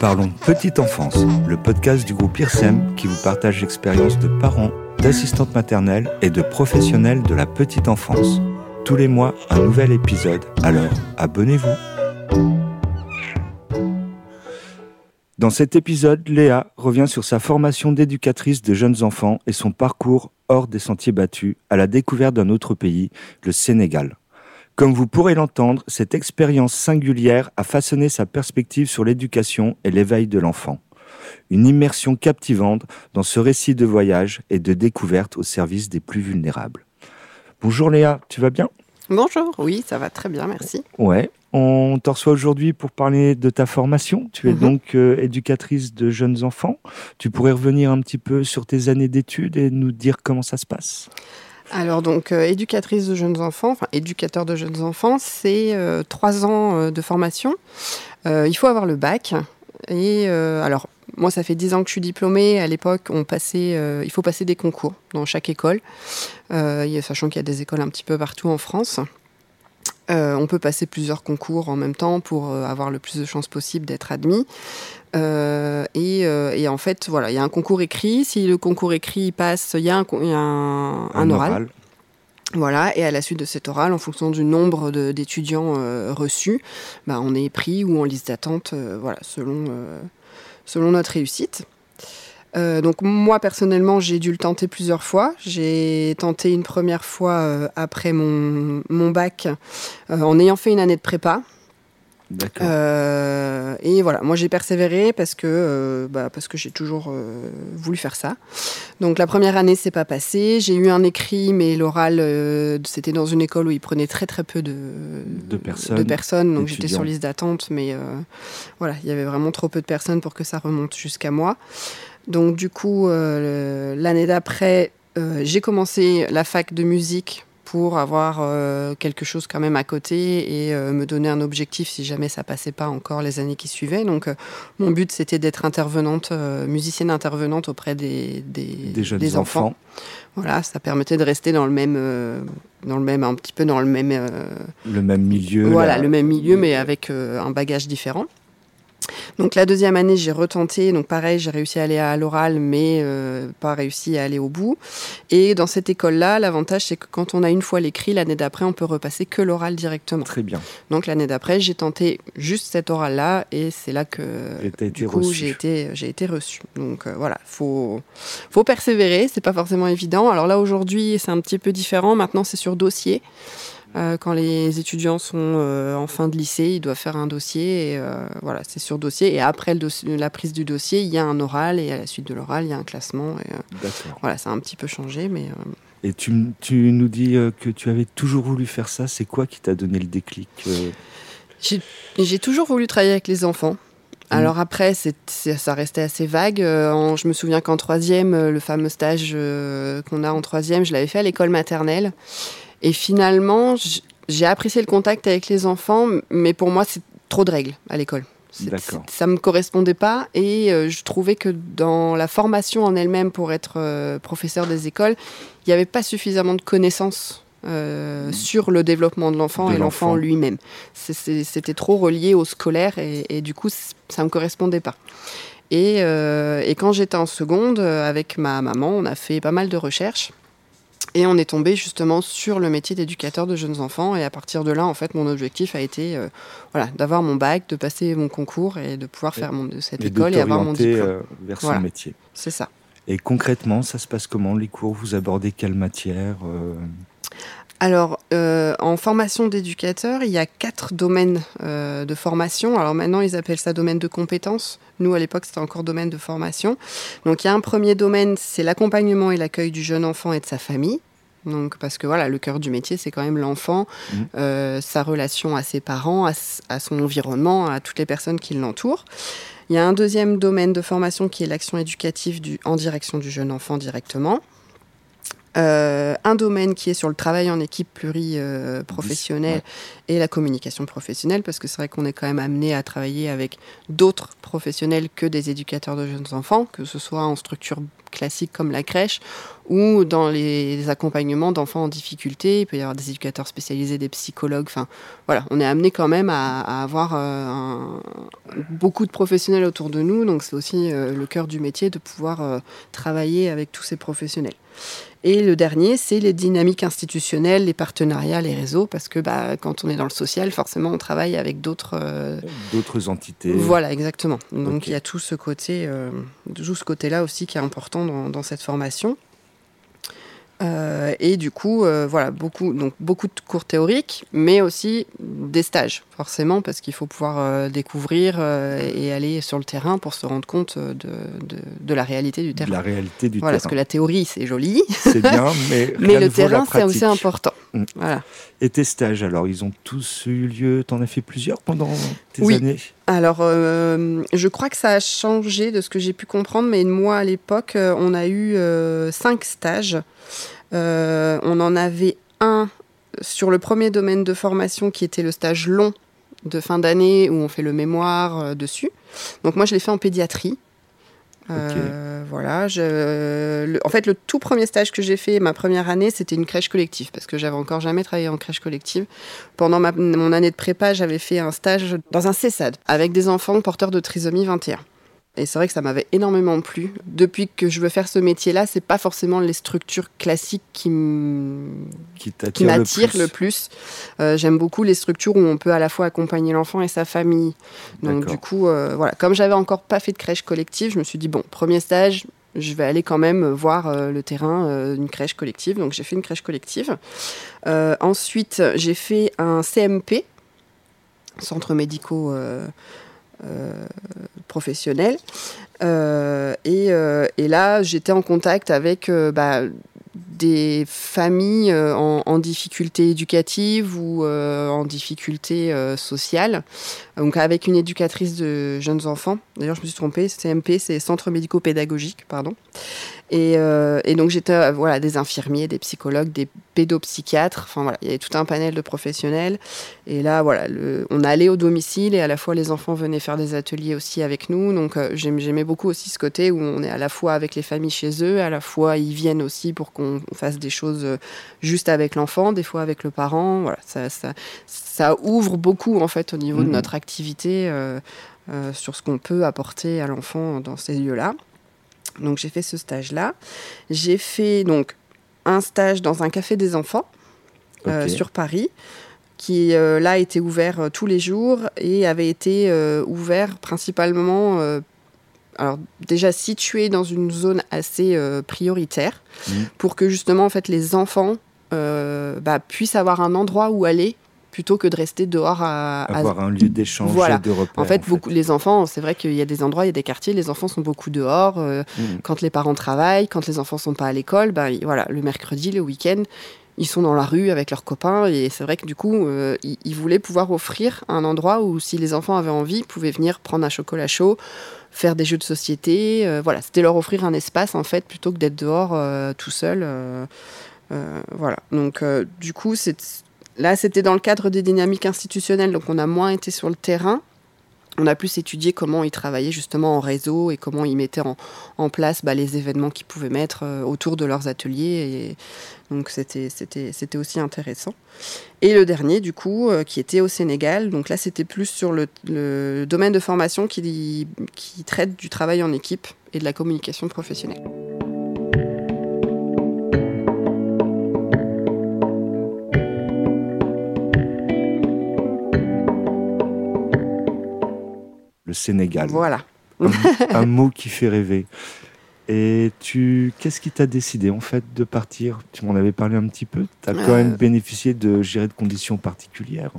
Parlons Petite Enfance, le podcast du groupe IRSEM qui vous partage l'expérience de parents, d'assistantes maternelles et de professionnels de la petite enfance. Tous les mois, un nouvel épisode, alors abonnez-vous. Dans cet épisode, Léa revient sur sa formation d'éducatrice de jeunes enfants et son parcours hors des sentiers battus à la découverte d'un autre pays, le Sénégal. Comme vous pourrez l'entendre, cette expérience singulière a façonné sa perspective sur l'éducation et l'éveil de l'enfant. Une immersion captivante dans ce récit de voyage et de découverte au service des plus vulnérables. Bonjour Léa, tu vas bien? Bonjour, oui, ça va très bien, merci. Ouais, on te reçoit aujourd'hui pour parler de ta formation. Tu es Mhm. donc euh, éducatrice de jeunes enfants. Tu pourrais revenir un petit peu sur tes années d'études et nous dire comment ça se passe? Alors donc euh, éducatrice de jeunes enfants, enfin éducateur de jeunes enfants, c'est euh, trois ans euh, de formation. Il faut avoir le bac. Et alors moi ça fait dix ans que je suis diplômée. À l'époque on passait, il faut passer des concours dans chaque école, sachant qu'il y a des écoles un petit peu partout en France. Euh, on peut passer plusieurs concours en même temps pour euh, avoir le plus de chances possible d'être admis. Euh, et, et en fait, voilà, il y a un concours écrit. Si le concours écrit passe, il y a un, con- il y a un, un oral. Voilà, et à la suite de cet oral, en fonction du nombre d'étudiants reçus, bah, on est pris ou en liste d'attente, voilà, selon, selon notre réussite. Euh, donc moi personnellement, j'ai dû le tenter plusieurs fois. J'ai tenté une première fois euh, après mon, mon bac, euh, en ayant fait une année de prépa. D'accord. Et voilà, moi j'ai persévéré parce que, bah, parce que j'ai toujours voulu faire ça. Donc la première année, c'est pas passé. J'ai eu un écrit, mais l'oral, c'était dans une école où ils prenaient très très peu de, De personnes, de personnes, donc j'étais sur liste d'attente, mais voilà, il y avait vraiment trop peu de personnes pour que ça remonte jusqu'à moi. Donc du coup, euh, l'année d'après, euh, j'ai commencé la fac de musique pour avoir euh, quelque chose quand même à côté et me donner un objectif si jamais ça passait pas encore les années qui suivaient. Donc mon but c'était d'être intervenante, musicienne intervenante auprès des, des, Des jeunes des enfants. Voilà, ça permettait de rester dans le même, dans le même, un petit peu dans le même, Le même milieu. voilà, le même milieu, mais avec un bagage différent. Donc la deuxième année, j'ai retenté. Donc pareil, j'ai réussi à aller à l'oral, mais euh, pas réussi à aller au bout. Et dans cette école-là, l'avantage, c'est que quand on a une fois l'écrit, l'année d'après, on peut repasser que l'oral directement. Très bien. Donc l'année d'après, j'ai tenté juste cet oral-là, et c'est là que été du coup j'ai été j'ai été reçue. Donc euh, voilà, faut faut persévérer. C'est pas forcément évident. Alors là aujourd'hui, c'est un petit peu différent. Maintenant, c'est sur dossier. Euh, quand les étudiants sont euh, en fin de lycée, ils doivent faire un dossier. Et, euh, voilà, c'est sur dossier. Et après le dossier- la prise du dossier, il y a un oral. Et à la suite de l'oral, il y a un classement. Et, D'accord. voilà, ça a un petit peu changé. Mais Et tu, nous dis que tu avais toujours voulu faire ça. C'est quoi qui t'a donné le déclic J'ai toujours voulu travailler avec les enfants. Alors après, ça restait assez vague. Euh, en- je me souviens qu'en troisième, le fameux stage euh, qu'on a en troisième, je l'avais fait à l'école maternelle. Et finalement, j'ai apprécié le contact avec les enfants, mais pour moi, c'est trop de règles à l'école. Ça me correspondait pas et euh, je trouvais que dans la formation en elle-même pour être euh, professeur des écoles, il n'y avait pas suffisamment de connaissances euh, sur le développement de l'enfant et l'enfant lui-même. C'était trop relié au scolaire et, et du coup, ça me correspondait pas. Et, et quand j'étais en seconde, avec ma maman, on a fait pas mal de recherches. Et on est tombé justement sur le métier d'éducateur de jeunes enfants. Et à partir de là, en fait, mon objectif a été euh, voilà, d'avoir mon bac, de passer mon concours et de pouvoir faire mon, de cette Et école et avoir mon diplôme. euh, vers son Voilà. métier. C'est ça. Et concrètement, ça se passe comment? Les cours Vous abordez quelle matière euh, Alors, euh, en formation d'éducateur, il y a quatre domaines euh, de formation. Alors maintenant, ils appellent ça domaine de compétences. Nous, à l'époque, c'était encore domaine de formation. Donc, il y a un premier domaine, c'est l'accompagnement et l'accueil du jeune enfant et de sa famille. Donc, parce que voilà, le cœur du métier, c'est quand même l'enfant, Mhm. euh, sa relation à ses parents, à, son environnement, à toutes les personnes qui l'entourent. Il y a un deuxième domaine de formation qui est l'action éducative du, en direction du jeune enfant directement. Euh, un domaine qui est sur le travail en équipe pluriprofessionnelle et la communication professionnelle, parce que c'est vrai qu'on est quand même amené à travailler avec d'autres professionnels que des éducateurs de jeunes enfants, que ce soit en structure classique comme la crèche ou dans les accompagnements d'enfants en difficulté. Il peut y avoir des éducateurs spécialisés, des psychologues. Enfin, voilà, on est amené quand même à, avoir euh, beaucoup de professionnels autour de nous. Donc, c'est aussi euh, le cœur du métier de pouvoir euh, travailler avec tous ces professionnels. Et le dernier, c'est les dynamiques institutionnelles, les partenariats, les réseaux, parce que bah, quand on est dans le social, forcément, on travaille avec d'autres... d'autres entités. Voilà, exactement. Donc il y a tout ce côté, tout ce côté-là aussi qui est important dans, dans cette formation. Euh, et du coup, euh, voilà, beaucoup, donc beaucoup de cours théoriques, mais aussi des stages, forcément, parce qu'il faut pouvoir euh, découvrir et aller sur le terrain pour se rendre compte de, de, de la réalité du terrain. De la réalité du voilà, terrain. Parce que la théorie, c'est joli. C'est bien, mais, mais le terrain, c'est aussi important. Mm. Voilà. Et tes stages, alors, ils ont tous eu lieu? Tu en as fait plusieurs pendant tes oui. années? Alors, je crois que ça a changé de ce que j'ai pu comprendre, mais moi, à l'époque, on a eu cinq stages. Euh, on en avait un sur le premier domaine de formation qui était le stage long de fin d'année où on fait le mémoire euh, dessus. Donc moi je l'ai fait en pédiatrie. Euh, voilà. en fait, le tout premier stage que j'ai fait, ma première année, c'était une crèche collective parce que j'avais encore jamais travaillé en crèche collective. Pendant mon année de prépa, j'avais fait un stage dans un CESAD avec des enfants porteurs de trisomie 21. Et c'est vrai que ça m'avait énormément plu. Depuis que je veux faire ce métier-là, c'est pas forcément les structures classiques qui m'attirent le plus. Euh, j'aime beaucoup les structures où on peut à la fois accompagner l'enfant et sa famille. Donc du coup, euh, voilà, comme j'avais encore pas fait de crèche collective, je me suis dit bon, premier stage, je vais aller quand même voir euh, le terrain d'une crèche collective. Donc j'ai fait une crèche collective. ensuite, j'ai fait un CMP, centre médicaux euh, professionnel. Euh, et, euh, et, là, j'étais en contact avec bah, des familles en, difficulté éducative ou en difficulté sociale. Donc avec une éducatrice de jeunes enfants. D'ailleurs, je me suis trompée, CMP, c'est Centre médico-pédagogique, pardon. Euh, et, donc j'étais euh, voilà des infirmiers, des psychologues, des pédopsychiatres. Enfin voilà, il y avait tout un panel de professionnels. Et là voilà, on allait au domicile et à la fois les enfants venaient faire des ateliers aussi avec nous. Donc euh, j'aimais beaucoup aussi ce côté où on est à la fois avec les familles chez eux, à la fois ils viennent aussi pour qu'on fasse des choses juste avec l'enfant, des fois avec le parent. Voilà, ça, ça, ça ouvre beaucoup en fait au niveau de mmh. notre activité. sur ce qu'on peut apporter à l'enfant dans ces lieux-là. Donc j'ai fait ce stage-là. J'ai fait donc un stage dans un café des enfants euh, sur Paris qui euh, là était ouvert euh, tous les jours et avait été ouvert principalement alors déjà situé dans une zone assez prioritaire mmh. pour que justement en fait les enfants bah, puissent avoir un endroit où aller plutôt que de rester dehors à... Avoir un lieu d'échange voilà. de repère. En fait, beaucoup, les enfants, c'est vrai qu'il y a des endroits, il y a des quartiers, les enfants sont beaucoup dehors. Euh, mm. Quand les parents travaillent, quand les enfants sont pas à l'école, ben, voilà, le mercredi, le week-end, ils sont dans la rue avec leurs copains et c'est vrai que du coup, euh, ils, voulaient pouvoir offrir un endroit où si les enfants avaient envie, ils pouvaient venir prendre un chocolat chaud, faire des jeux de société. Euh, voilà, c'était leur offrir un espace en fait plutôt que d'être dehors tout seul. voilà, donc du coup, c'est Là, c'était dans le cadre des dynamiques institutionnelles, donc on a moins été sur le terrain. On a plus étudié comment ils travaillaient justement en réseau et comment ils mettaient en, place bah, les événements qu'ils pouvaient mettre euh, autour de leurs ateliers. Et donc c'était, aussi intéressant. Et le dernier, du coup, euh, qui était au Sénégal. Donc là, c'était plus sur le, domaine de formation qui traite du travail en équipe et de la communication professionnelle. Sénégal. Voilà. un, mot qui fait rêver. Et tu, qu'est-ce qui t'a décidé en fait de partir? Tu m'en avais parlé un petit peu. Tu as quand même euh. bénéficié de gérer de conditions particulières.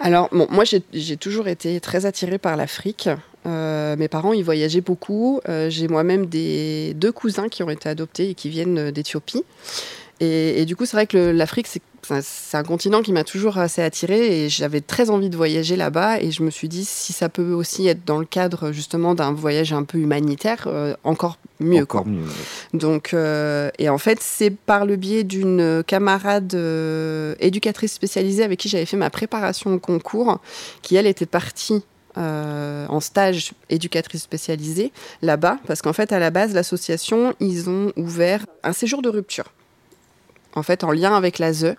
Alors, bon, moi j'ai toujours été très attirée par l'Afrique. Euh, mes parents ils voyageaient beaucoup. Euh, j'ai moi-même des deux cousins qui ont été adoptés et qui viennent d'Éthiopie. Et, du coup, c'est vrai que l'Afrique, c'est un continent qui m'a toujours assez attiré et j'avais très envie de voyager là-bas. Et je me suis dit, si ça peut aussi être dans le cadre justement d'un voyage un peu humanitaire, euh, encore mieux. Encore mieux. Donc, euh, et en fait, c'est par le biais d'une camarade euh, éducatrice spécialisée avec qui j'avais fait ma préparation au concours, qui elle était partie en stage éducatrice spécialisée là-bas, parce qu'en fait, à la base, l'association, ils ont ouvert un séjour de rupture. En fait, en lien avec l'ASE,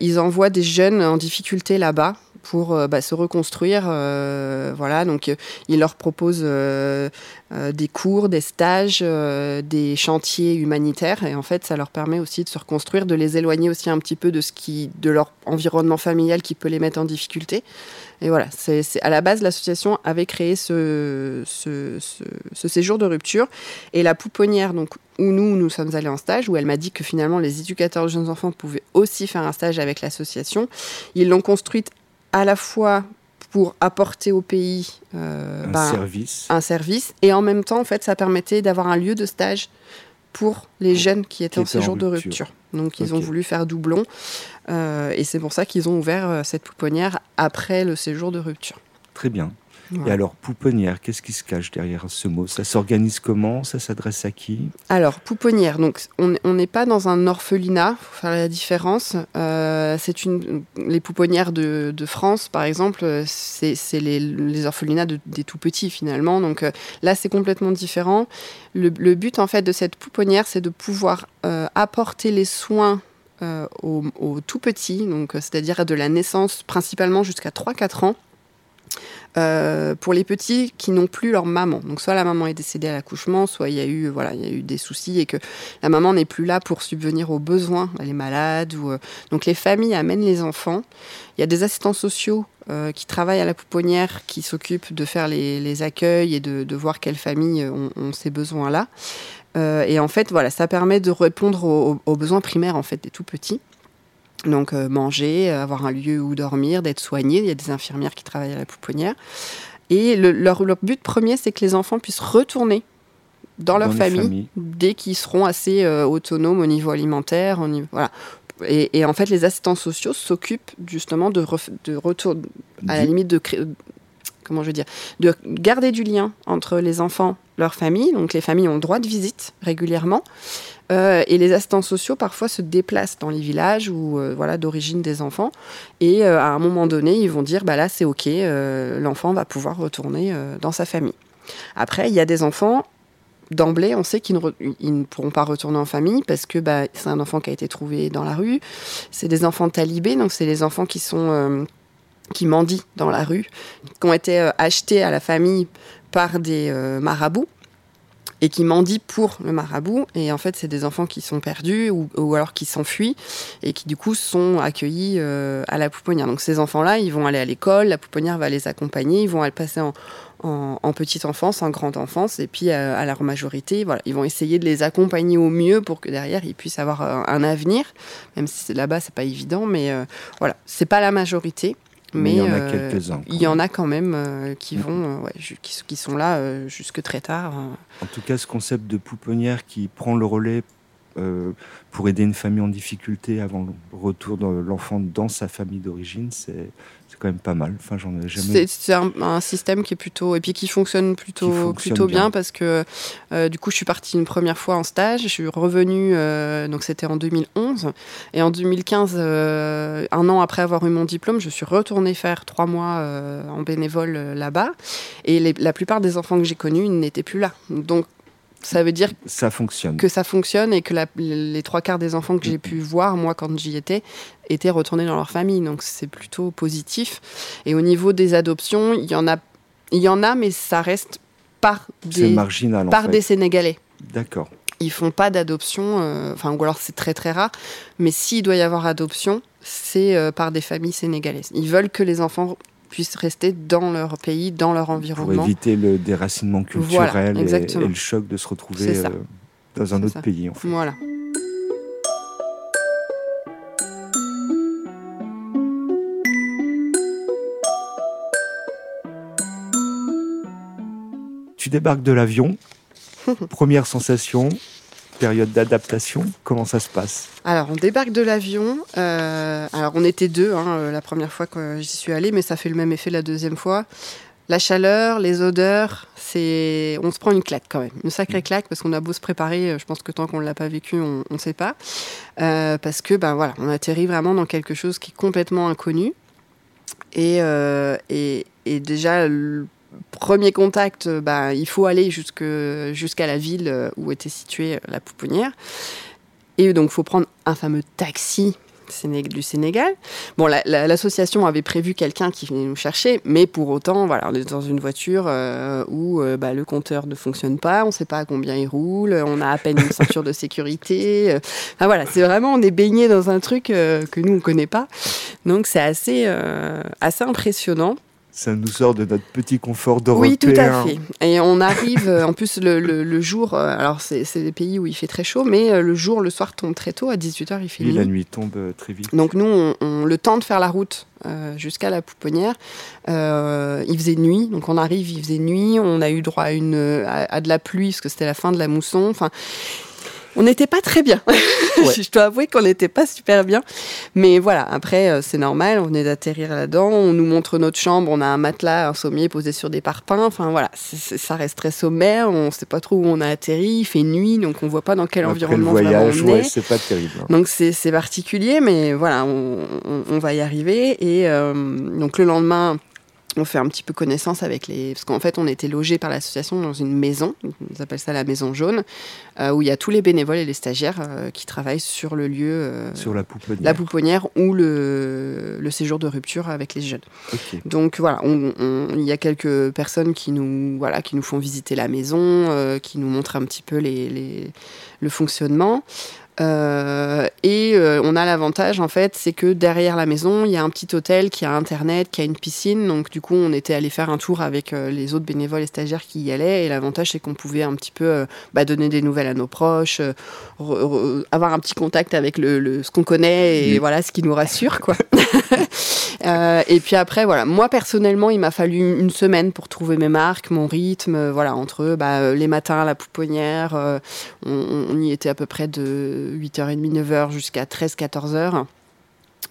ils envoient des jeunes en difficulté là-bas pour euh, bah, se reconstruire. Euh, voilà, donc euh, il leur propose des cours, des stages, des chantiers humanitaires, et en fait, ça leur permet aussi de se reconstruire, de les éloigner aussi un petit peu de ce qui, de leur environnement familial qui peut les mettre en difficulté. Et voilà, c'est à la base l'association avait créé ce, ce, séjour de rupture et la pouponnière, donc où nous nous sommes allés en stage, où elle m'a dit que finalement les éducateurs de jeunes enfants pouvaient aussi faire un stage avec l'association. Ils l'ont construite à la fois pour apporter au pays euh, un, ben, service. un service et en même temps en fait ça permettait d'avoir un lieu de stage pour les jeunes qui étaient en séjour de rupture. Donc ils ont voulu faire doublon euh, et c'est pour ça qu'ils ont ouvert euh, cette pouponnière après le séjour de rupture. Très bien. Et alors, pouponnière, qu'est-ce qui se cache derrière ce mot? Ça s'organise comment? Ça s'adresse à qui? Alors, pouponnière, donc on n'est pas dans un orphelinat, il faut faire la différence. Euh, c'est une, les pouponnières de, France, par exemple, c'est les, orphelinats des tout petits finalement. Donc euh, là, c'est complètement différent. Le, but en fait de cette pouponnière, c'est de pouvoir euh, apporter les soins aux, aux, tout petits, donc c'est-à-dire de la naissance principalement jusqu'à 3-4 ans. Euh, pour les petits qui n'ont plus leur maman. Donc soit la maman est décédée à l'accouchement, soit il y a eu voilà il y a eu des soucis et que la maman n'est plus là pour subvenir aux besoins, elle est malade ou euh, donc les familles amènent les enfants. Il y a des assistants sociaux euh, qui travaillent à la pouponnière, qui s'occupent de faire les, accueils et de, voir quelles familles ont, ces besoins-là. et en fait, voilà, ça permet de répondre aux, aux, besoins primaires en fait des tout petits. Donc euh, manger, avoir un lieu où dormir, d'être soigné. Il y a des infirmières qui travaillent à la pouponnière. Et leur, but premier, c'est que les enfants puissent retourner dans, leur famille dès qu'ils seront assez euh, autonomes au niveau alimentaire. voilà. Et, en fait, les assistants sociaux s'occupent justement de, de retour, à la limite de comment je veux dire, de garder du lien entre les enfants, leur famille. Donc les familles ont droit de visite régulièrement. Euh, et les assistants sociaux parfois se déplacent dans les villages ou euh, voilà d'origine des enfants. Et euh, à un moment donné, ils vont dire bah là c'est ok, l'enfant va pouvoir retourner dans sa famille. Après, il y a des enfants d'emblée, on sait qu'ils ne, pourront pas retourner en famille parce que bah, c'est un enfant qui a été trouvé dans la rue. C'est des enfants talibés, donc c'est les enfants qui sont qui mendient dans la rue, qui ont été achetés à la famille par des marabouts et qui mendient pour le marabout. Et en fait, c'est des enfants qui sont perdus ou, alors qui s'enfuient et qui du coup sont accueillis euh, à la pouponnière. Donc ces enfants-là, ils vont aller à l'école, la pouponnière va les accompagner, ils vont aller passer en, petite enfance, en grande enfance, et puis euh, à, leur majorité, voilà, ils vont essayer de les accompagner au mieux pour que derrière ils puissent avoir euh, un, avenir, même si là-bas c'est pas évident, mais voilà, c'est pas la majorité. Mais, il y en a euh, quelques-uns. Il y en a quand même euh, qui vont, euh, qui, qui, sont là jusque très tard. En tout cas, ce concept de pouponnière qui prend le relais pour aider une famille en difficulté avant le retour de l'enfant dans sa famille d'origine, c'est quand même pas mal. Enfin, j'en ai jamais. C'est un, système qui est plutôt et puis qui fonctionne plutôt plutôt bien, parce que euh, du coup, je suis partie une première fois en stage, je suis revenue euh, donc c'était en 2011 et en 2015, euh, un an après avoir eu mon diplôme, je suis retournée faire trois mois en bénévole là-bas et la plupart des enfants que j'ai connus n'étaient plus là. Donc ça veut dire ça fonctionne. que ça fonctionne et que les trois quarts des enfants que j'ai pu voir, moi, quand j'y étais, étaient retournés dans leur famille. Donc c'est plutôt positif. Et au niveau des adoptions, il y en a, il y en a mais ça reste par des, marginal, par des Sénégalais. D'accord. Ils font pas d'adoption, euh, enfin, ou alors c'est très très rare. Mais s'il doit y avoir adoption, c'est euh, par des familles sénégalaises. Ils veulent que les enfants puissent rester dans leur pays, dans leur environnement. Pour éviter le déracinement culturel et, le choc de se retrouver euh, dans un autre pays. En fait. Voilà. Tu débarques de l'avion, première sensation, période d'adaptation Comment ça se passe? Alors, on débarque de l'avion. Euh, alors, on était deux hein, euh, la première fois que j'y suis allée, mais ça fait le même effet la deuxième fois. La chaleur, les odeurs, c'est, on se prend une claque quand même, une sacrée claque parce qu'on a beau se préparer. Euh, je pense que tant qu'on ne l'a pas vécu, on ne sait pas, parce que ben voilà, on atterrit vraiment dans quelque chose qui est complètement inconnu. Et, et, et, déjà, le premier contact, bah, il faut aller jusqu'à la ville où était située la pouponnière. Et donc, il faut prendre un fameux taxi du Sénégal. Bon, l'association avait prévu quelqu'un qui venait nous chercher, mais pour autant, voilà, on est dans une voiture euh, où euh, bah, le compteur ne fonctionne pas, on ne sait pas à combien il roule, on a à peine une ceinture de sécurité. Euh. enfin voilà, c'est vraiment, on est baigné dans un truc que nous, on ne connaît pas. Donc c'est assez, assez impressionnant ça nous sort de notre petit confort d'Européen. Oui, tout à fait. Et on arrive, euh, en plus, le, le, jour, euh, alors c'est des pays où il fait très chaud, mais euh, le jour, le soir tombe très tôt, à 18h, il fait nuit. la nuit tombe très vite. Donc nous, on, le temps de faire la route jusqu'à la pouponnière, il faisait nuit, donc on arrive, il faisait nuit, on a eu droit à, une, à de la pluie, parce que c'était la fin de la mousson, enfin on n'était pas très bien. je dois avouer qu'on n'était pas super bien. Mais voilà, après, euh, c'est normal, on venait d'atterrir là-dedans, on nous montre notre chambre, on a un matelas, un sommier posé sur des parpaings. Enfin voilà, ça reste très sommaire, on ne sait pas trop où on a atterri, il fait nuit, donc on ne voit pas dans quel environnement le voyage, on est. c'est pas terrible. Hein. Donc c'est particulier, mais voilà, on, va y arriver. Et euh, donc le lendemain, on fait un petit peu connaissance avec les. Parce qu'en fait, on était logé par l'association dans une maison, ils appellent ça la maison jaune, euh, où il y a tous les bénévoles et les stagiaires euh, qui travaillent sur le lieu. Euh, sur la pouponnière. La pouponnière ou le, le séjour de rupture avec les jeunes. Donc voilà, il y a quelques personnes qui nous, voilà, qui nous font visiter la maison, qui nous montrent un petit peu les, les le fonctionnement. Euh, et euh, on a l'avantage, en fait, c'est que derrière la maison, il y a un petit hôtel qui a Internet, qui a une piscine. Donc, du coup, on était allé faire un tour avec euh, les autres bénévoles et stagiaires qui y allaient. Et l'avantage, c'est qu'on pouvait un petit peu bah, donner des nouvelles à nos proches, avoir un petit contact avec le, ce qu'on connaît et voilà, ce qui nous rassure, quoi. et puis après, voilà, moi personnellement, il m'a fallu une semaine pour trouver mes marques, mon rythme, voilà, entre bah, les matins, la pouponnière, on, on, y était à peu près de 8h30, 9h jusqu'à 13-14h.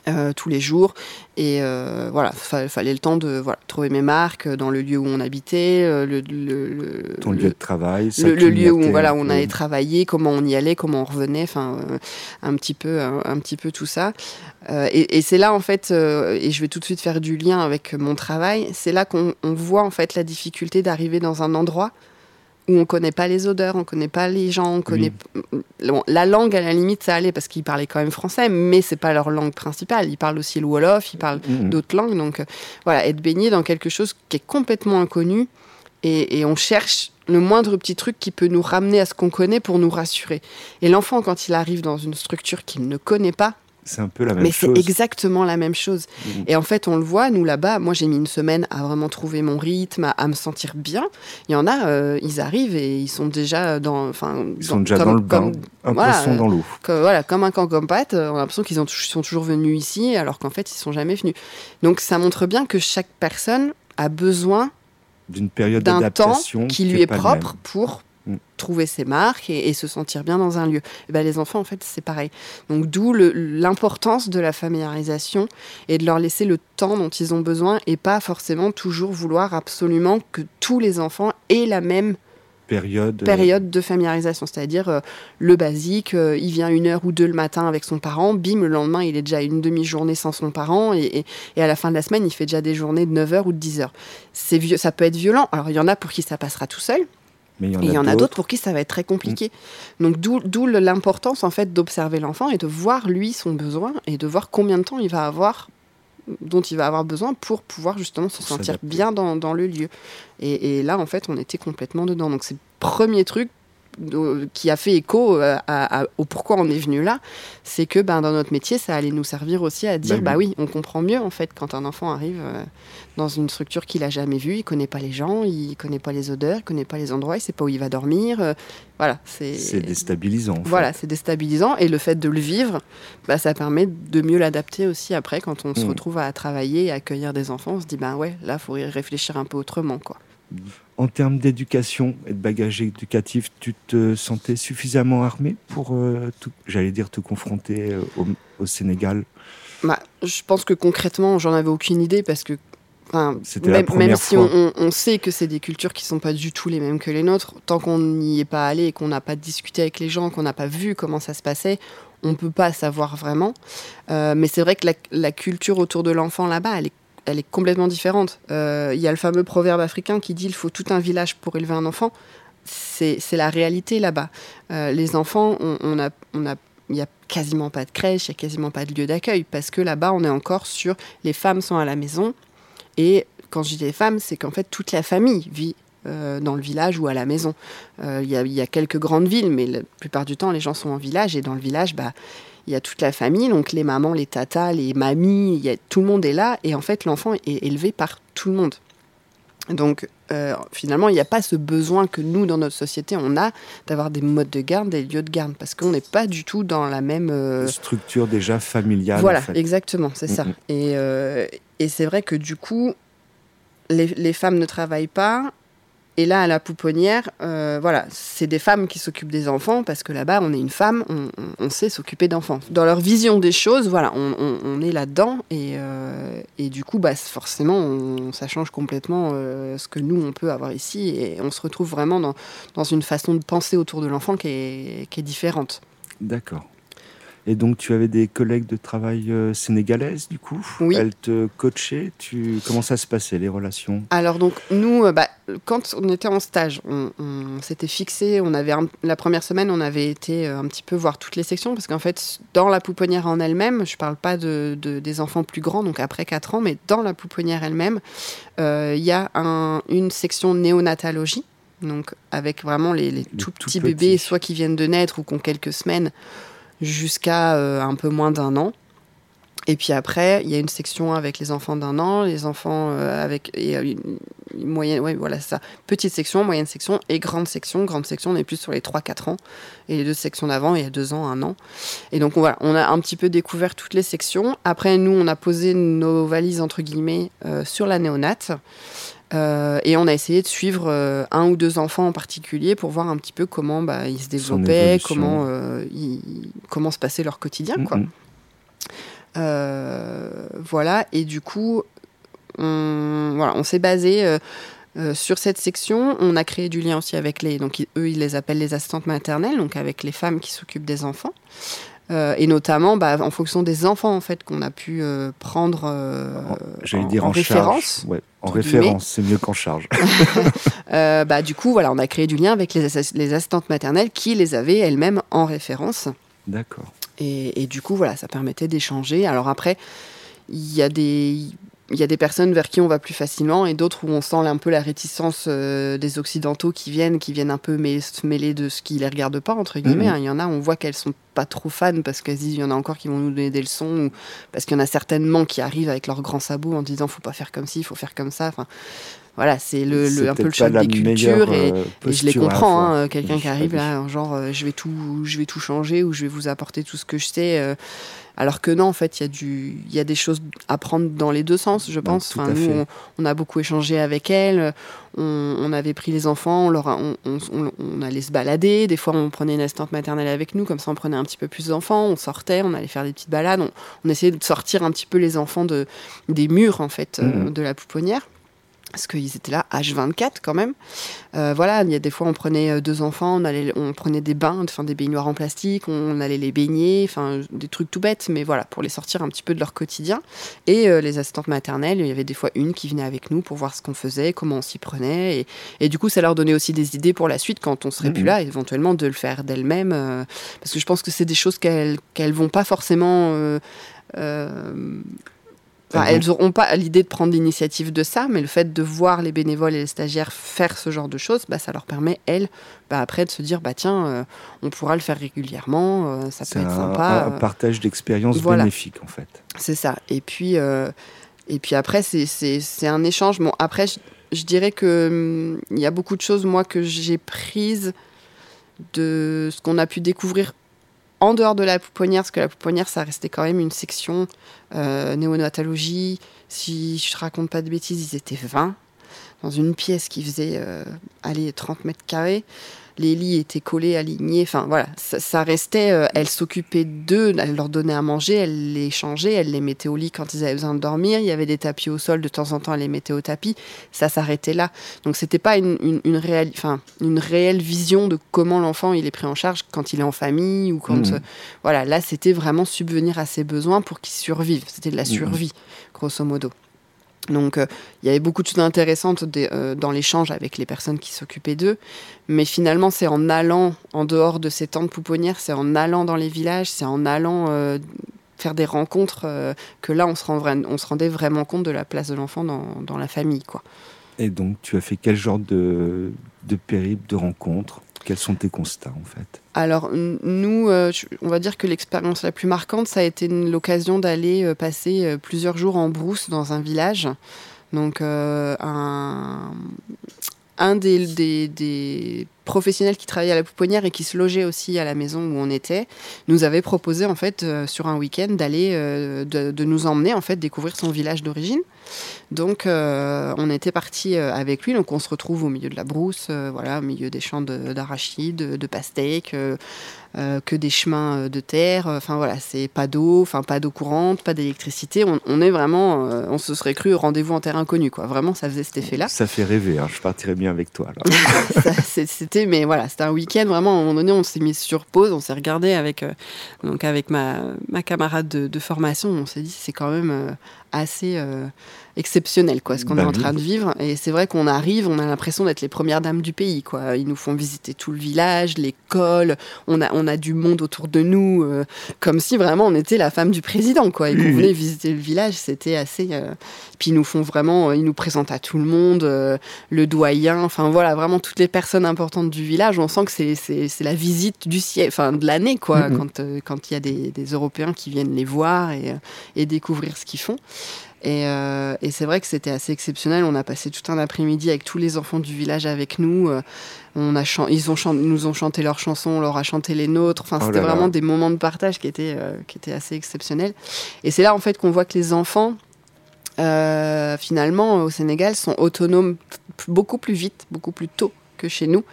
Euh, tous les jours et euh, voilà il fallait le temps de voilà, trouver mes marques dans le lieu où on habitait euh, le, le, ton lieu de travail le, lieu où voilà on allait travailler comment on y allait comment on revenait enfin un petit peu un, petit peu tout ça et, et c'est là en fait et je vais tout de suite faire du lien avec mon travail c'est là qu'on voit en fait la difficulté d'arriver dans un endroit où on connaît pas les odeurs, on connaît pas les gens, on connaît la langue à la limite ça allait parce qu'ils parlaient quand même français, mais c'est pas leur langue principale. Ils parlent aussi le wolof, ils parlent mm-hmm. d'autres langues, donc euh, voilà, être baigné dans quelque chose qui est complètement inconnu et, et, on cherche le moindre petit truc qui peut nous ramener à ce qu'on connaît pour nous rassurer. Et l'enfant quand il arrive dans une structure qu'il ne connaît pas, c'est un peu la même mais chose. Mais c'est exactement la même chose. Mmh. Et en fait, on le voit, nous là-bas, moi j'ai mis une semaine à vraiment trouver mon rythme, à, me sentir bien. Il y en a, euh, ils arrivent et ils sont déjà dans. Ils sont déjà dans le bain, un voilà, dans l'eau. Voilà, comme un camp comme pâte, on a l'impression qu'ils sont toujours venus ici, alors qu'en fait, ils sont jamais venus. Donc ça montre bien que chaque personne a besoin d'une période d'adaptation qui lui est, propre pour trouver ses marques et, se sentir bien dans un lieu. Et ben, les enfants, en fait, c'est pareil. Donc, d'où l'importance de la familiarisation et de leur laisser le temps dont ils ont besoin et pas forcément toujours vouloir absolument que tous les enfants aient la même période, euh, période de familiarisation. C'est-à-dire euh, le basique, euh, il vient une heure ou deux le matin avec son parent, bim, le lendemain, il est déjà une demi-journée sans son parent et, et, à la fin de la semaine, il fait déjà des journées de 9 heures ou de 10 heures. C'est ça peut être violent. Alors, il y en a pour qui ça passera tout seul il y en a, d'autres pour qui ça va être très compliqué. Mm. Donc d'où l'importance en fait d'observer l'enfant et de voir lui son besoin et de voir combien de temps il va avoir dont il va avoir besoin pour pouvoir justement se sentir bien dans, dans, le lieu. Et, et, là, en fait, on était complètement dedans. Donc c'est le premier truc qui a fait écho euh, au pourquoi on est venu là, c'est que ben, dans notre métier, ça allait nous servir aussi à dire, bah, bah oui, on comprend mieux en fait quand un enfant arrive euh, dans une structure qu'il a jamais vue, il connaît pas les gens, il connaît pas les odeurs, il connaît pas les endroits, il sait pas où il va dormir. Euh, voilà, c'est. C'est déstabilisant. Voilà, c'est déstabilisant et le fait de le vivre, bah, ça permet de mieux l'adapter aussi après quand on se mmh. retrouve à travailler et à accueillir des enfants, on se dit ben ouais, là, faut y réfléchir un peu autrement quoi. En termes d'éducation et de bagage éducatif, tu te sentais suffisamment armé pour, euh, j'allais dire, te confronter euh, au, Sénégal? Bah, Je pense que concrètement, j'en avais aucune idée parce que même, même, si on, sait que c'est des cultures qui sont pas du tout les mêmes que les nôtres, tant qu'on n'y est pas allé et qu'on n'a pas discuté avec les gens, qu'on n'a pas vu comment ça se passait, on peut pas savoir vraiment. Euh, mais c'est vrai que la, la, culture autour de l'enfant là-bas, elle est elle est complètement différente. Il y a le fameux proverbe africain qui dit il faut tout un village pour élever un enfant. C'est la réalité là-bas. les enfants, on, a, on a il n'y a quasiment pas de crèche, il n'y a quasiment pas de lieu d'accueil, parce que là-bas, on est encore sur les femmes sont à la maison. Et quand je dis les femmes, c'est qu'en fait, toute la famille vit euh, dans le village ou à la maison. Euh, il y, a quelques grandes villes, mais la plupart du temps, les gens sont en village. Et dans le village, bah, il y a toute la famille, donc les mamans, les tatas, les mamies, y a, tout le monde est là. Et en fait, l'enfant est élevé par tout le monde. Donc euh, finalement, il n'y a pas ce besoin que nous, dans notre société, on a d'avoir des modes de garde, des lieux de garde, parce qu'on n'est pas du tout dans la même... Euh, Structure déjà familiale. Voilà, exactement, c'est ça. Et, euh, et c'est vrai que du coup, les, les, femmes ne travaillent pas, et là, à la pouponnière, euh, voilà, c'est des femmes qui s'occupent des enfants parce que là-bas, on est une femme, on, sait s'occuper d'enfants. Dans leur vision des choses, voilà, on, est là-dedans et, euh, et, du coup, bah, forcément, ça change complètement euh, ce que nous, on peut avoir ici et on se retrouve vraiment dans, une façon de penser autour de l'enfant qui est différente. D'accord. Et donc, tu avais des collègues de travail euh, sénégalaises, du coup. Oui. Elles te coachaient. Tu... Comment ça se passait, les relations? Alors, donc, nous, euh, bah, quand on était en stage, on, s'était fixé, on avait la première semaine, on avait été euh, un petit peu voir toutes les sections, parce qu'en fait, dans la pouponnière en elle-même, je ne parle pas de, des enfants plus grands, donc après 4 ans, mais dans la pouponnière elle-même, il y a un, une section néonatologie, donc avec vraiment les, les tout, petits. bébés, soit qui viennent de naître ou qui ont quelques semaines, jusqu'à euh, un peu moins d'un an. Et puis après, il y a une section avec les enfants d'un an, les enfants euh, avec et, euh, une moyenne, ouais, voilà ça, petite section, moyenne section et grande section. Grande section, on est plus sur les 3-4 ans. Et les deux sections d'avant, il y a deux ans, un an. Et donc voilà, on a un petit peu découvert toutes les sections. Après, nous, on a posé nos valises entre guillemets sur la néonate. Euh, et on a essayé de suivre euh, un ou deux enfants en particulier pour voir un petit peu comment bah, ils se développaient, comment, euh, comment se passait leur quotidien. Quoi. voilà, et du coup, on, voilà, on s'est basé sur cette section. On a créé du lien aussi avec les. Donc, eux, ils les appellent les assistantes maternelles, donc avec les femmes qui s'occupent des enfants. Euh, et notamment bah, en fonction des enfants en fait qu'on a pu euh, prendre euh, en, dire en, référence. en référence, c'est mieux qu'en charge. bah, du coup, voilà, on a créé du lien avec les, les assistantes maternelles qui les avaient elles-mêmes en référence. D'accord. Et, et, du coup, voilà, ça permettait d'échanger. Alors après, il y a des il y a des personnes vers qui on va plus facilement et d'autres où on sent un peu la réticence euh, des occidentaux qui viennent, qui viennent un peu se mêler de ce qui les regarde pas entre guillemets. Mhm. Hein. Il y en a, on voit qu'elles sont pas trop fans parce qu'elles disent il y en a encore qui vont nous donner des leçons ou parce qu'il y en a certainement qui arrivent avec leurs grands sabots en disant faut pas faire comme ci, il faut faire comme ça. Enfin, voilà, c'est le, un peu le choc des cultures et, euh, je les comprends. Hein, quelqu'un qui arrive là, genre euh, je vais tout, je vais tout changer ou je vais vous apporter tout ce que je sais. Alors que non, en fait, il y, y a des choses à prendre dans les deux sens, je pense. enfin, nous, on, a beaucoup échangé avec elles. On, avait pris les enfants, on, leur on, allait se balader. Des fois, on prenait une assistante maternelle avec nous, comme ça, on prenait un petit peu plus d'enfants. On sortait, on allait faire des petites balades. On, essayait de sortir un petit peu les enfants de, des murs, en fait, euh, mmh. de la pouponnière parce qu'ils étaient là H24 quand même. Euh, voilà, il y a des fois on prenait euh, deux enfants, on allait, on prenait des bains, enfin des baignoires en plastique, on allait les baigner, enfin des trucs tout bêtes, mais voilà pour les sortir un petit peu de leur quotidien. Et euh, les assistantes maternelles, il y avait des fois une qui venait avec nous pour voir ce qu'on faisait, comment on s'y prenait, et, du coup ça leur donnait aussi des idées pour la suite quand on serait plus mhm. là, éventuellement de le faire d'elles-mêmes, parce que je pense que c'est des choses qu'elles qu'elles vont pas forcément elles n'auront pas l'idée de prendre l'initiative de ça, mais le fait de voir les bénévoles et les stagiaires faire ce genre de choses, bah, ça leur permet, elles, bah, après de se dire, bah, tiens, euh, on pourra le faire régulièrement, euh, ça peut être sympa. Un, un partage d'expériences bénéfiques, en fait. C'est ça. Et puis, euh, et puis après, c'est un échange. Bon, après, je, dirais qu'il hum, y a beaucoup de choses, moi, que j'ai prises de ce qu'on a pu découvrir en dehors de la pouponnière, parce que la pouponnière, ça restait quand même une section euh, néonatologie. Si je ne raconte pas de bêtises, ils étaient 20 dans une pièce qui faisait euh, aller 30 mètres carrés les lits étaient collés, alignés. Enfin voilà, ça, restait. Euh, elle s'occupait d'eux, elle leur donnait à manger, elle les changeait, elle les mettait au lit quand ils avaient besoin de dormir. Il y avait des tapis au sol, de temps en temps, elle les mettait au tapis. Ça s'arrêtait là. Donc c'était pas une, une, réelle, enfin, une réelle vision de comment l'enfant il est pris en charge quand il est en famille ou quand. Mmh. Euh, voilà, là c'était vraiment subvenir à ses besoins pour qu'il survive. C'était de la mmh. survie, grosso modo. Donc euh, il y avait beaucoup de choses intéressantes euh, dans l'échange avec les personnes qui s'occupaient d'eux. Mais finalement, c'est en allant en dehors de ces tentes pouponnières, c'est en allant dans les villages, c'est en allant euh, faire des rencontres que là, on se, rendait vraiment compte de la place de l'enfant dans, la famille. Quoi. Et donc, tu as fait quel genre de, de périple, de rencontres quels sont tes constats en fait? Alors nous, on va dire que l'expérience la plus marquante, ça a été l'occasion d'aller passer plusieurs jours en brousse dans un village. Donc un, un des, des, professionnels qui travaillait à la pouponnière et qui se logeait aussi à la maison où on était, nous avait proposé en fait sur un week-end d'aller de, de, nous emmener en fait découvrir son village d'origine. Donc, euh, on était parti euh, avec lui. Donc, on se retrouve au milieu de la brousse, euh, voilà, au milieu des champs d'arachides, de, pastèques, que des chemins de terre. Enfin, voilà, c'est pas d'eau, enfin, pas d'eau courante, pas d'électricité. On, est vraiment, on se serait cru rendez-vous en terre inconnue, quoi. Vraiment, ça faisait cet effet-là. Ça fait rêver. Hein. Je partirais bien avec toi. c'était, mais voilà, c'était un week-end. Vraiment, à un moment donné, on s'est mis sur pause. On s'est regardé avec, donc, avec ma, ma camarade de, de formation. On s'est dit, c'est quand même assez euh, exceptionnel, quoi, ce qu'on est en train de vivre. Et c'est vrai qu'on arrive, on a l'impression d'être les premières dames du pays, quoi. Ils nous font visiter tout le village, l'école. On a, on a du monde autour de nous, euh, comme si vraiment on était la femme du président, quoi. Et qu'on visiter le village, c'était assez. Euh, puis ils nous font vraiment, ils nous présentent à tout le monde, le doyen, enfin voilà, vraiment toutes les personnes importantes du village. On sent que c'est la visite du ciel, enfin de l'année, quoi, quand quand il y a des, des, Européens qui viennent les voir et, et découvrir ce qu'ils font. Euh, et, c'est vrai que c'était assez exceptionnel. On a passé tout un après-midi avec tous les enfants du village avec nous. Euh, on a ils ont nous ont chanté leurs chansons, on leur a chanté les nôtres. Enfin, oh c'était vraiment des moments de partage qui étaient, euh, qui étaient assez exceptionnels. Et c'est là en fait qu'on voit que les enfants, finalement, au Sénégal, sont autonomes beaucoup plus vite, beaucoup plus tôt que chez nous.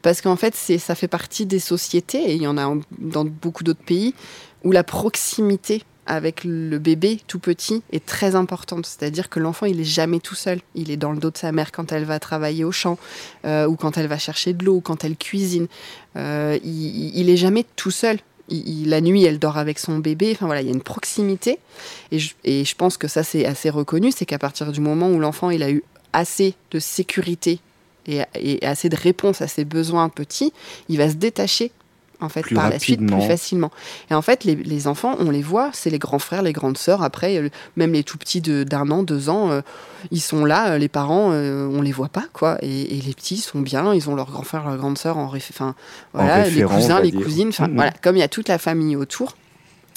Parce qu'en fait, ça fait partie des sociétés, et il y en a dans beaucoup d'autres pays, où la proximité avec le bébé tout petit est très importante. C'est-à-dire que l'enfant, il est jamais tout seul. Il est dans le dos de sa mère quand elle va travailler au champ, euh, ou quand elle va chercher de l'eau, ou quand elle cuisine. Euh, il, il, est jamais tout seul. la nuit, elle dort avec son bébé. Enfin voilà, il y a une proximité. Et je, pense que ça, c'est assez reconnu. C'est qu'à partir du moment où l'enfant, il a eu assez de sécurité et, et, assez de réponse à ses besoins petits, il va se détacher en fait, par la suite, plus facilement. Et en fait, les, enfants, on les voit, c'est les grands frères, les grandes sœurs. Après, euh, même les tout petits d'un an, deux ans, euh, ils sont là, euh, les parents, on les voit pas, quoi. Et, les petits sont bien, ils ont leurs grands frères, leurs grandes sœurs en, enfin, voilà, les cousins, les cousines, enfin, mm-hmm. voilà, comme il y a toute la famille autour.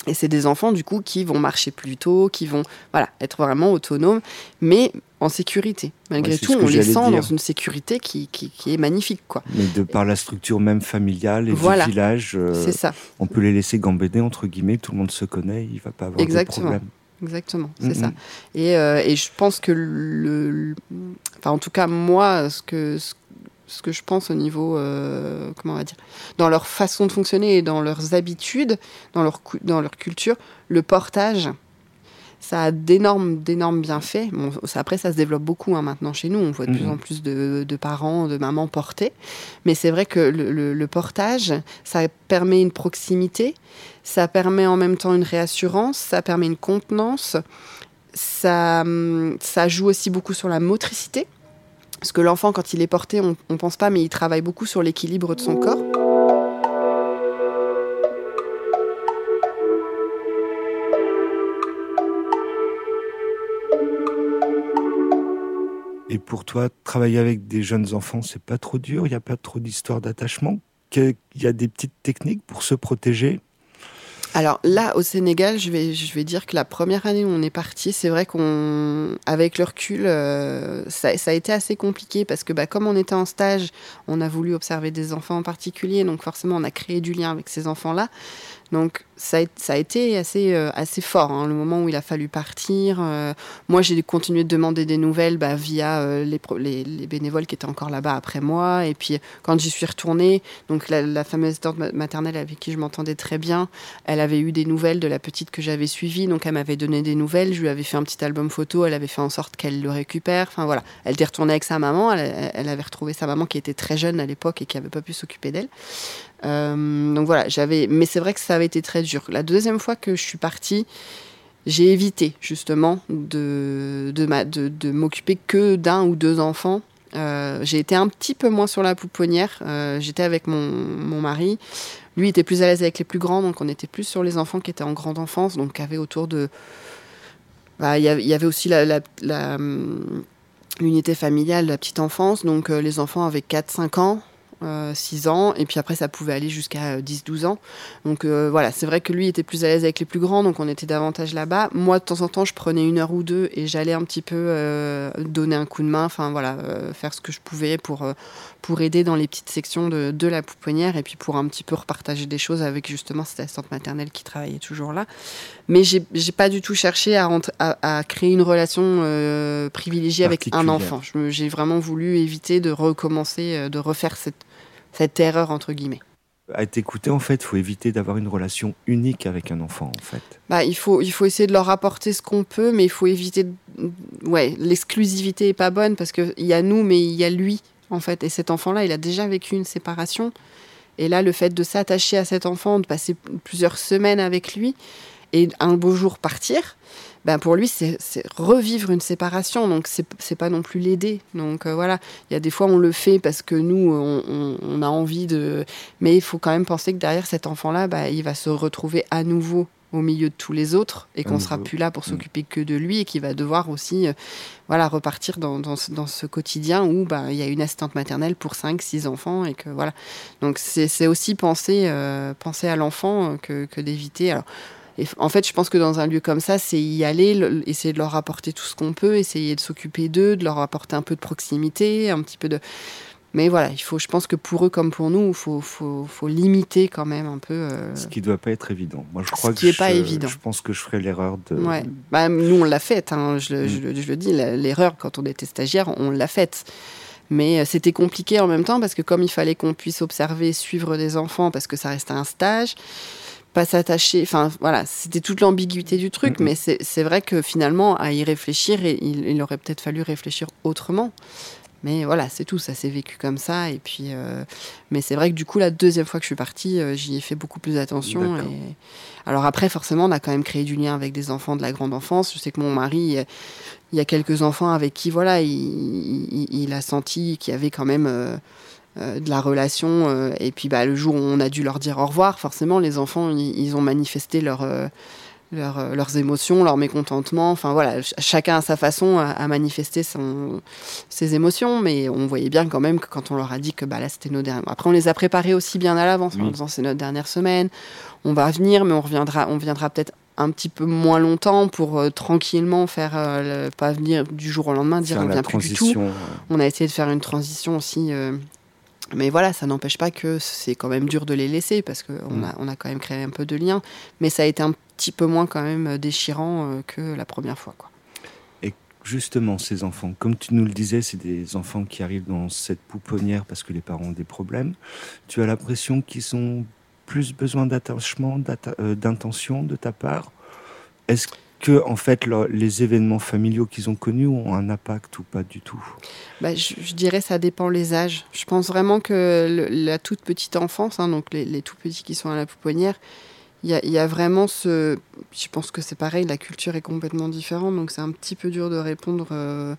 Et c'est des enfants, du coup, qui vont marcher plus tôt, qui vont voilà, être vraiment autonomes, mais en sécurité. Malgré tout, on les sent dans une sécurité qui, qui, est magnifique. Quoi. Mais de par la structure même familiale et du village, euh, ça. on peut les laisser gambéder, entre guillemets, tout le monde se connaît, il ne va pas avoir Exactement. de problème. Exactement, c'est ça. Et, euh, et, je pense que, le, enfin, en tout cas, moi, ce que, ce que je pense au niveau, euh, comment on va dire, dans leur façon de fonctionner et dans leurs habitudes, dans leur, dans leur culture, le portage, ça a d'énormes, d'énormes bienfaits. Bon, après, ça se développe beaucoup hein, maintenant chez nous. On voit de plus mhm. en plus de, parents, de mamans porter. Mais c'est vrai que le, le, portage, ça permet une proximité, ça permet en même temps une réassurance, ça permet une contenance, ça, ça joue aussi beaucoup sur la motricité. Parce que l'enfant, quand il est porté, on ne pense pas, mais il travaille beaucoup sur l'équilibre de son corps. Et pour toi, travailler avec des jeunes enfants, c'est pas trop dur? Il n'y a pas trop d'histoire d'attachement? Il y a des petites techniques pour se protéger? Alors là, au Sénégal, je vais, je vais dire que la première année où on est parti, c'est vrai qu'on, avec le recul, euh, ça, a été assez compliqué parce que bah, comme on était en stage, on a voulu observer des enfants en particulier, donc forcément on a créé du lien avec ces enfants-là. Donc ça a, été assez, euh, assez fort, hein, le moment où il a fallu partir. Euh, moi, j'ai continué de demander des nouvelles bah, via euh, les, les, bénévoles qui étaient encore là-bas après moi. Et puis, quand j'y suis retournée, donc la, fameuse tante maternelle avec qui je m'entendais très bien, elle avait eu des nouvelles de la petite que j'avais suivie. Donc, elle m'avait donné des nouvelles. Je lui avais fait un petit album photo. Elle avait fait en sorte qu'elle le récupère. Enfin, voilà. Elle était retournée avec sa maman. Elle, elle avait retrouvé sa maman qui était très jeune à l'époque et qui n'avait pas pu s'occuper d'elle. donc voilà. Mais c'est vrai que ça avait été très La deuxième fois que je suis partie, j'ai évité justement de, m'occuper que d'un ou deux enfants. Euh, j'ai été un petit peu moins sur la pouponnière. Euh, j'étais avec mon, mari. Lui était plus à l'aise avec les plus grands, donc on était plus sur les enfants qui étaient en grande enfance, donc qui avaient autour de. Bah, il y, avait aussi hum, l'unité familiale, la petite enfance, donc euh, les enfants avaient 4-5 ans. 6 euh, ans, et puis après ça pouvait aller jusqu'à 10-12 euh, ans. Donc euh, voilà, c'est vrai que lui était plus à l'aise avec les plus grands, donc on était davantage là-bas. Moi, de temps en temps, je prenais une heure ou deux et j'allais un petit peu donner un coup de main, enfin voilà, faire ce que je pouvais pour, pour aider dans les petites sections de, de, la pouponnière et puis pour un petit peu repartager des choses avec justement cette assistante maternelle qui travaillait toujours là. Mais j'ai pas du tout cherché à, à, à créer une relation privilégiée avec un enfant. J'ai vraiment voulu éviter de recommencer, de refaire cette cette erreur entre guillemets. À t'écouter, en fait, il faut éviter d'avoir une relation unique avec un enfant, en fait. Bah, il faut, il faut essayer de leur apporter ce qu'on peut, mais il faut éviter. Ouais, l'exclusivité est pas bonne parce qu'il y a nous, mais il y a lui, en fait. Et cet enfant-là, il a déjà vécu une séparation. Et là, le fait de s'attacher à cet enfant, de passer plusieurs semaines avec lui, et un beau jour partir, ben pour lui, c'est revivre une séparation. Donc, c'est pas non plus l'aider. Donc, euh, voilà. Il y a des fois, on le fait parce que nous, on, a envie de. Mais il faut quand même penser que derrière cet enfant-là, bah, il va se retrouver à nouveau au milieu de tous les autres et qu'on sera plus là pour mm. s'occuper que de lui et qu'il va devoir aussi euh, voilà repartir dans, dans, ce quotidien où bah, il y a une assistante maternelle pour 5 6 enfants et que voilà donc c'est aussi penser euh, penser à l'enfant que, que d'éviter alors en fait, je pense que dans un lieu comme ça, c'est y aller, essayer de leur apporter tout ce qu'on peut, essayer de s'occuper d'eux, de leur apporter un peu de proximité, un petit peu de. Mais voilà, il faut, je pense que pour eux comme pour nous, il faut, faut, faut, limiter quand même un peu. Euh, ce qui ne doit pas être évident. Moi, je crois Ce qui n'est pas évident. Je pense que je ferai l'erreur de. Ouais. Bah, nous, on l'a faite. Hein, je, mm. je, je, le dis, l'erreur quand on était stagiaire, on l'a faite. Mais euh, c'était compliqué en même temps parce que comme il fallait qu'on puisse observer, suivre des enfants parce que ça restait un stage, pas s'attacher. Enfin, voilà, c'était toute l'ambiguïté du truc, mais c'est vrai que finalement, à y réfléchir, il, aurait peut-être fallu réfléchir autrement. Mais voilà, c'est tout, ça s'est vécu comme ça. Et puis, euh, mais c'est vrai que du coup, la deuxième fois que je suis partie, euh, j'y ai fait beaucoup plus attention. Alors après, forcément, on a quand même créé du lien avec des enfants de la grande enfance. Je sais que mon mari, il y a quelques enfants avec qui, voilà, il, a senti qu'il y avait quand même euh, de la relation. Et puis bah, le jour où on a dû leur dire au revoir, forcément, les enfants, ils, ont manifesté leur, euh, leurs émotions, leur mécontentement. Enfin voilà, chacun à sa façon a, manifesté son, ses émotions, mais on voyait bien quand même que quand on leur a dit que bah, là c'était nos dernières. Après, on les a préparés aussi bien à l'avance en disant c'est notre dernière semaine, on va venir, mais on reviendra, on viendra peut-être un petit peu moins longtemps pour tranquillement faire pas venir du jour au lendemain dire on vient plus du tout. On a essayé de faire une transition aussi mais voilà, ça n'empêche pas que c'est quand même dur de les laisser parce qu'on mm. a, on a quand même créé un peu de lien. Mais ça a été un petit peu moins quand même euh, déchirant euh, que la première fois. Quoi. Et justement, ces enfants, comme tu nous le disais, c'est des enfants qui arrivent dans cette pouponnière parce que les parents ont des problèmes. Tu as l'impression qu'ils ont plus besoin d'attachement, euh, d'intention de ta part Est-ce que en fait les événements familiaux qu'ils ont connus ont un impact ou pas du tout? Bah, je, dirais ça dépend les âges. Je pense vraiment que la toute petite enfance, hein, donc les, tout petits qui sont à la pouponnière, il y, a, vraiment ce... Je pense que c'est pareil, la culture est complètement différente, donc c'est un petit peu dur de répondre. Euh,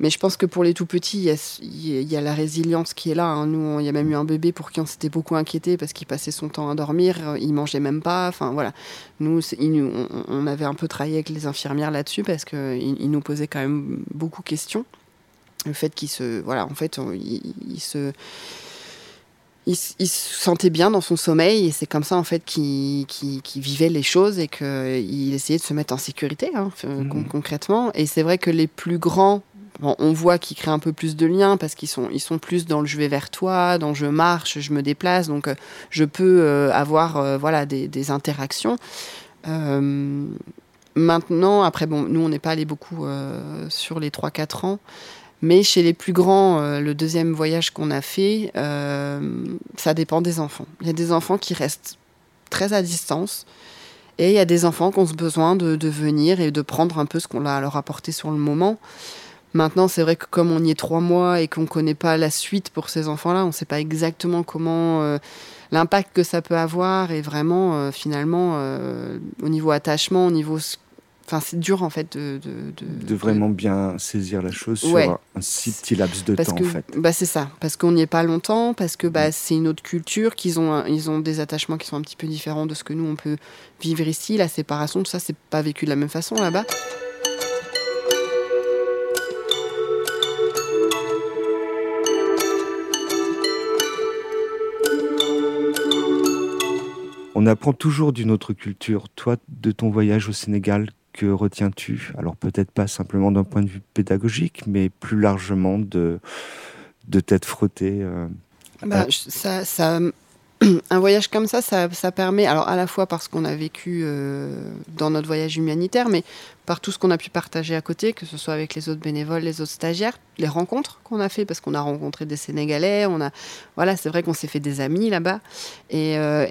mais je pense que pour les tout petits, il y a, la résilience qui est là. Hein. Nous, il y a même eu un bébé pour qui on s'était beaucoup inquiété parce qu'il passait son temps à dormir, euh, il mangeait même pas. Enfin voilà, nous, on, avait un peu travaillé avec les infirmières là-dessus parce qu'ils nous posaient quand même beaucoup de questions. Le fait qu'il se, voilà, en fait, il, se il, se sentait bien dans son sommeil et c'est comme ça en fait qu'il vivait les choses et qu'il essayait de se mettre en sécurité hein, mmh. concrètement. Et c'est vrai que les plus grands on voit qu'ils créent un peu plus de liens parce qu'ils sont, ils sont plus dans le je vais vers toi, dans je marche, je me déplace, donc euh, je peux euh, avoir euh, voilà des, interactions. maintenant, après, bon, nous, on n'est pas allé beaucoup sur les 3-4 ans, mais chez les plus grands, le deuxième voyage qu'on a fait, ça dépend des enfants. Il y a des enfants qui restent très à distance. Et il y a des enfants qui ont besoin de, venir et de prendre un peu ce qu'on a à leur apporter sur le moment. Maintenant, c'est vrai que comme on y est trois mois et qu'on ne connaît pas la suite pour ces enfants-là, on ne sait pas exactement comment euh, l'impact que ça peut avoir et vraiment, euh, finalement, euh, au niveau attachement, au niveau Enfin, c'est dur en fait de. De, vraiment bien saisir la chose sur un si petit laps de temps que, en fait. Bah, c'est ça, parce qu'on n'y est pas longtemps, parce que bah, mm. c'est une autre culture, qu'ils ont, ils ont des attachements qui sont un petit peu différents de ce que nous on peut vivre ici. La séparation, tout ça, c'est pas vécu de la même façon là-bas. On apprend toujours d'une autre culture. Toi, de ton voyage au Sénégal, que retiens-tu? Alors peut-être pas simplement d'un point de vue pédagogique, mais plus largement de, de t'être frotté. Euh, bah, ça, ça, un voyage comme ça, ça, permet, alors à la fois parce qu'on a vécu euh, dans notre voyage humanitaire, mais par tout ce qu'on a pu partager à côté, que ce soit avec les autres bénévoles, les autres stagiaires, les rencontres qu'on a fait, parce qu'on a rencontré des Sénégalais, on a, voilà, c'est vrai qu'on s'est fait des amis là-bas, et, euh,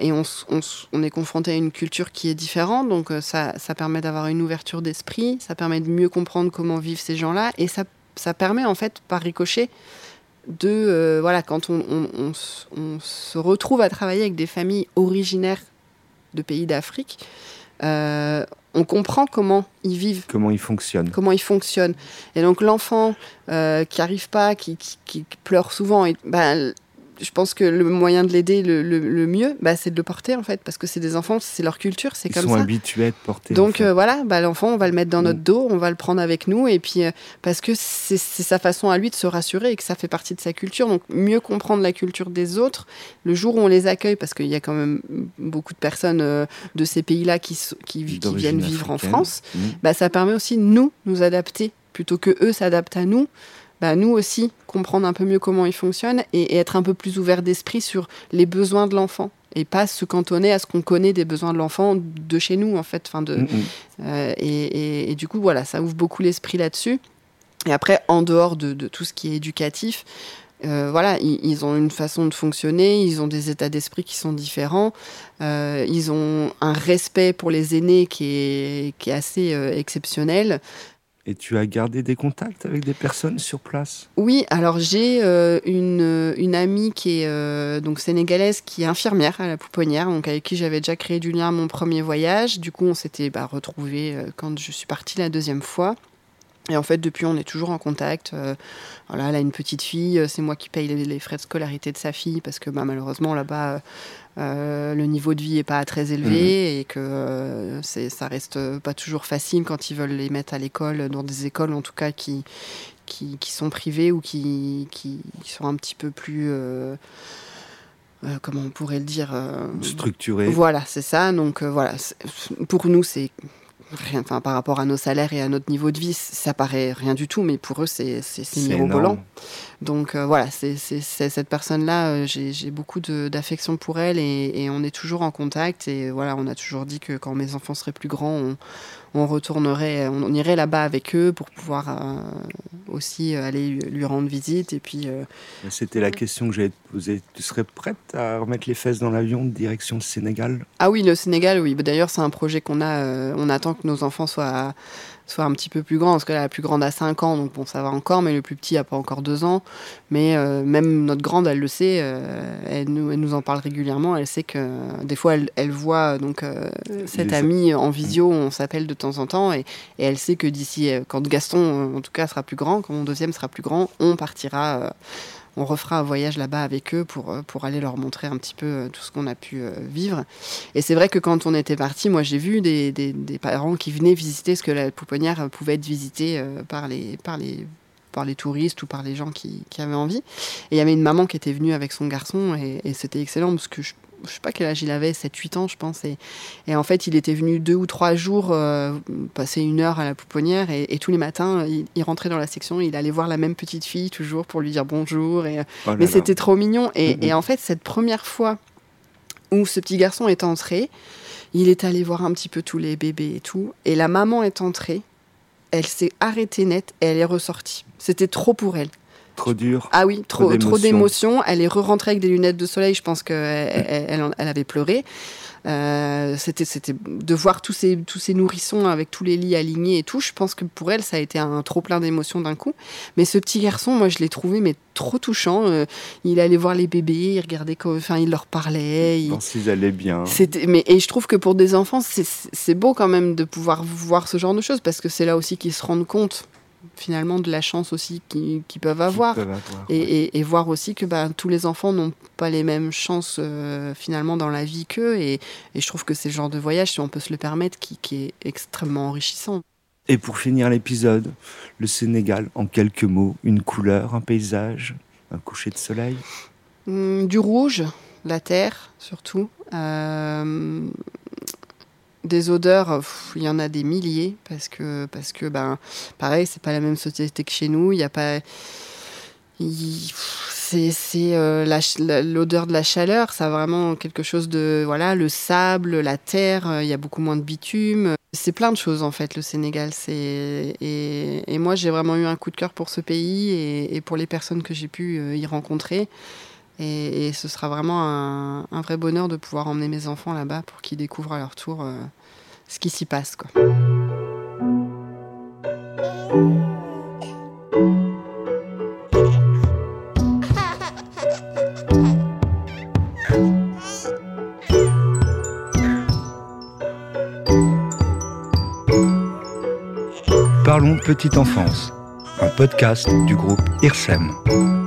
on, est confronté à une culture qui est différente, donc euh, ça, permet d'avoir une ouverture d'esprit, ça permet de mieux comprendre comment vivent ces gens-là, et ça permet en fait, par ricochet, de euh, voilà quand on, se retrouve à travailler avec des familles originaires de pays d'Afrique, euh, on comprend comment ils vivent, comment ils fonctionnent, comment ils fonctionnent. Et donc l'enfant euh, qui arrive pas, qui, pleure souvent, et, ben, je pense que le moyen de l'aider le, mieux, bah, c'est de le porter en fait, parce que c'est des enfants, c'est leur culture, c'est comme ça. Ils sont habitués à être portés. Donc euh, voilà, bah, l'enfant, on va le mettre dans notre mm. dos, on va le prendre avec nous, et puis euh, parce que c'est sa façon à lui de se rassurer et que ça fait partie de sa culture. Donc mieux comprendre la culture des autres, le jour où on les accueille, parce qu'il y a quand même beaucoup de personnes euh, de ces pays-là qui, qui, viennent vivre en France, mm. bah, ça permet aussi nous nous adapter plutôt que eux s'adaptent à nous. Bah, nous aussi comprendre un peu mieux comment il fonctionne et, être un peu plus ouvert d'esprit sur les besoins de l'enfant et pas se cantonner à ce qu'on connaît des besoins de l'enfant de chez nous en fait. Enfin de, mm, mm. Euh, et, du coup voilà, ça ouvre beaucoup l'esprit là-dessus. Et après, en dehors de, tout ce qui est éducatif, euh, voilà, ils, ont une façon de fonctionner, ils ont des états d'esprit qui sont différents, euh, ils ont un respect pour les aînés qui est, qui est assez exceptionnel. Et tu as gardé des contacts avec des personnes sur place? Oui, alors j'ai euh, une, amie qui est euh, donc sénégalaise qui est infirmière à la Pouponnière, donc avec qui j'avais déjà créé du lien à mon premier voyage. Du coup, on s'était bah, retrouvés euh, quand je suis partie la deuxième fois. Et en fait, depuis, on est toujours en contact. voilà, elle a une petite fille, c'est moi qui paye les, frais de scolarité de sa fille parce que bah, malheureusement, là-bas, euh, le niveau de vie est pas très élevé mhm. et que euh, ça reste pas toujours facile quand ils veulent les mettre à l'école, dans des écoles en tout cas qui, qui, sont privées ou qui, qui, sont un petit peu plus... Euh, comment on pourrait le dire Structurées. Voilà, c'est ça. Donc voilà, pour nous, c'est rien, enfin, par rapport à nos salaires et à notre niveau de vie, ça paraît rien du tout, mais pour eux, c'est mirobolant. Donc euh, voilà, c'est cette personne-là, euh, j'ai beaucoup d'affection pour elle et, et, on est toujours en contact. Et voilà, on a toujours dit que quand mes enfants seraient plus grands, on, on retournerait, on irait là-bas avec eux pour pouvoir euh, aussi aller lui rendre visite. Et puis. Euh, C'était la question que j'allais te poser. Tu serais prête à remettre les fesses dans l'avion direction le Sénégal? Ah oui, le Sénégal, oui. D'ailleurs, c'est un projet qu'on a. Euh, on attend que nos enfants soient soit un petit peu plus grand, parce que la plus grande a 5 ans, donc bon, ça va encore, mais le plus petit a pas encore 2 ans. Mais euh, même notre grande, elle le sait, euh, elle, nous, elle, nous, en parle régulièrement, elle sait que des fois, elle, elle voit donc euh, cette amie en visio, on s'appelle de temps en temps, et, et elle sait que d'ici, quand Gaston, en tout cas, sera plus grand, quand mon deuxième sera plus grand, on partira on refera un voyage là-bas avec eux pour, euh, pour aller leur montrer un petit peu euh, tout ce qu'on a pu euh, vivre. Et c'est vrai que quand on était parti, moi j'ai vu des, des, parents qui venaient visiter ce que la pouponnière pouvait être visitée par les, par les par les touristes ou par les gens qui, qui avaient envie. Et il y avait une maman qui était venue avec son garçon et, et c'était excellent parce que je je sais pas quel âge il avait, 7-8 ans, je pense. Et, et, en fait, il était venu deux ou trois jours euh, passer une heure à la pouponnière. Et, tous les matins, il, rentrait dans la section, il allait voir la même petite fille toujours pour lui dire bonjour. Et, oh mais c'était trop mignon. Et, et, en fait, cette première fois où ce petit garçon est entré, il est allé voir un petit peu tous les bébés et tout. Et la maman est entrée, elle s'est arrêtée net et elle est ressortie. C'était trop pour elle. Trop dur. Ah oui, trop, trop d'émotions. Elle est re-rentrée avec des lunettes de soleil. Je pense qu'elle elle, elle, avait pleuré. Euh, c'était, c'était de voir tous ces, tous ces nourrissons avec tous les lits alignés et tout. Je pense que pour elle, ça a été un trop plein d'émotions d'un coup. Mais ce petit garçon, moi, je l'ai trouvé mais trop touchant. Euh, il allait voir les bébés, il regardait, enfin, il leur parlait. Il s'ils allaient bien. Mais et je trouve que pour des enfants, c'est, c'est beau quand même de pouvoir voir ce genre de choses parce que c'est là aussi qu'ils se rendent compte finalement de la chance aussi qu'ils peuvent avoir. et, voir aussi que bah, tous les enfants n'ont pas les mêmes chances euh, finalement dans la vie qu'eux. Et, je trouve que c'est le genre de voyage, si on peut se le permettre, qui, est extrêmement enrichissant. Et pour finir l'épisode, le Sénégal, en quelques mots, une couleur, un paysage, un coucher de soleil? Hum, Du rouge, la terre surtout. Euh, des odeurs, il y en a des milliers parce que parce que ben pareil, c'est pas la même société que chez nous. Il y a pas c'est euh, l'odeur de la chaleur, ça a vraiment quelque chose de voilà le sable, la terre. Euh, il y a beaucoup moins de bitume. C'est plein de choses en fait le Sénégal. C'est et, moi j'ai vraiment eu un coup de cœur pour ce pays et, pour les personnes que j'ai pu euh, y rencontrer. Et, ce sera vraiment un, vrai bonheur de pouvoir emmener mes enfants là-bas pour qu'ils découvrent à leur tour euh, ce qui s'y passe. Parlons Petite Enfance, un podcast du groupe IRSEM.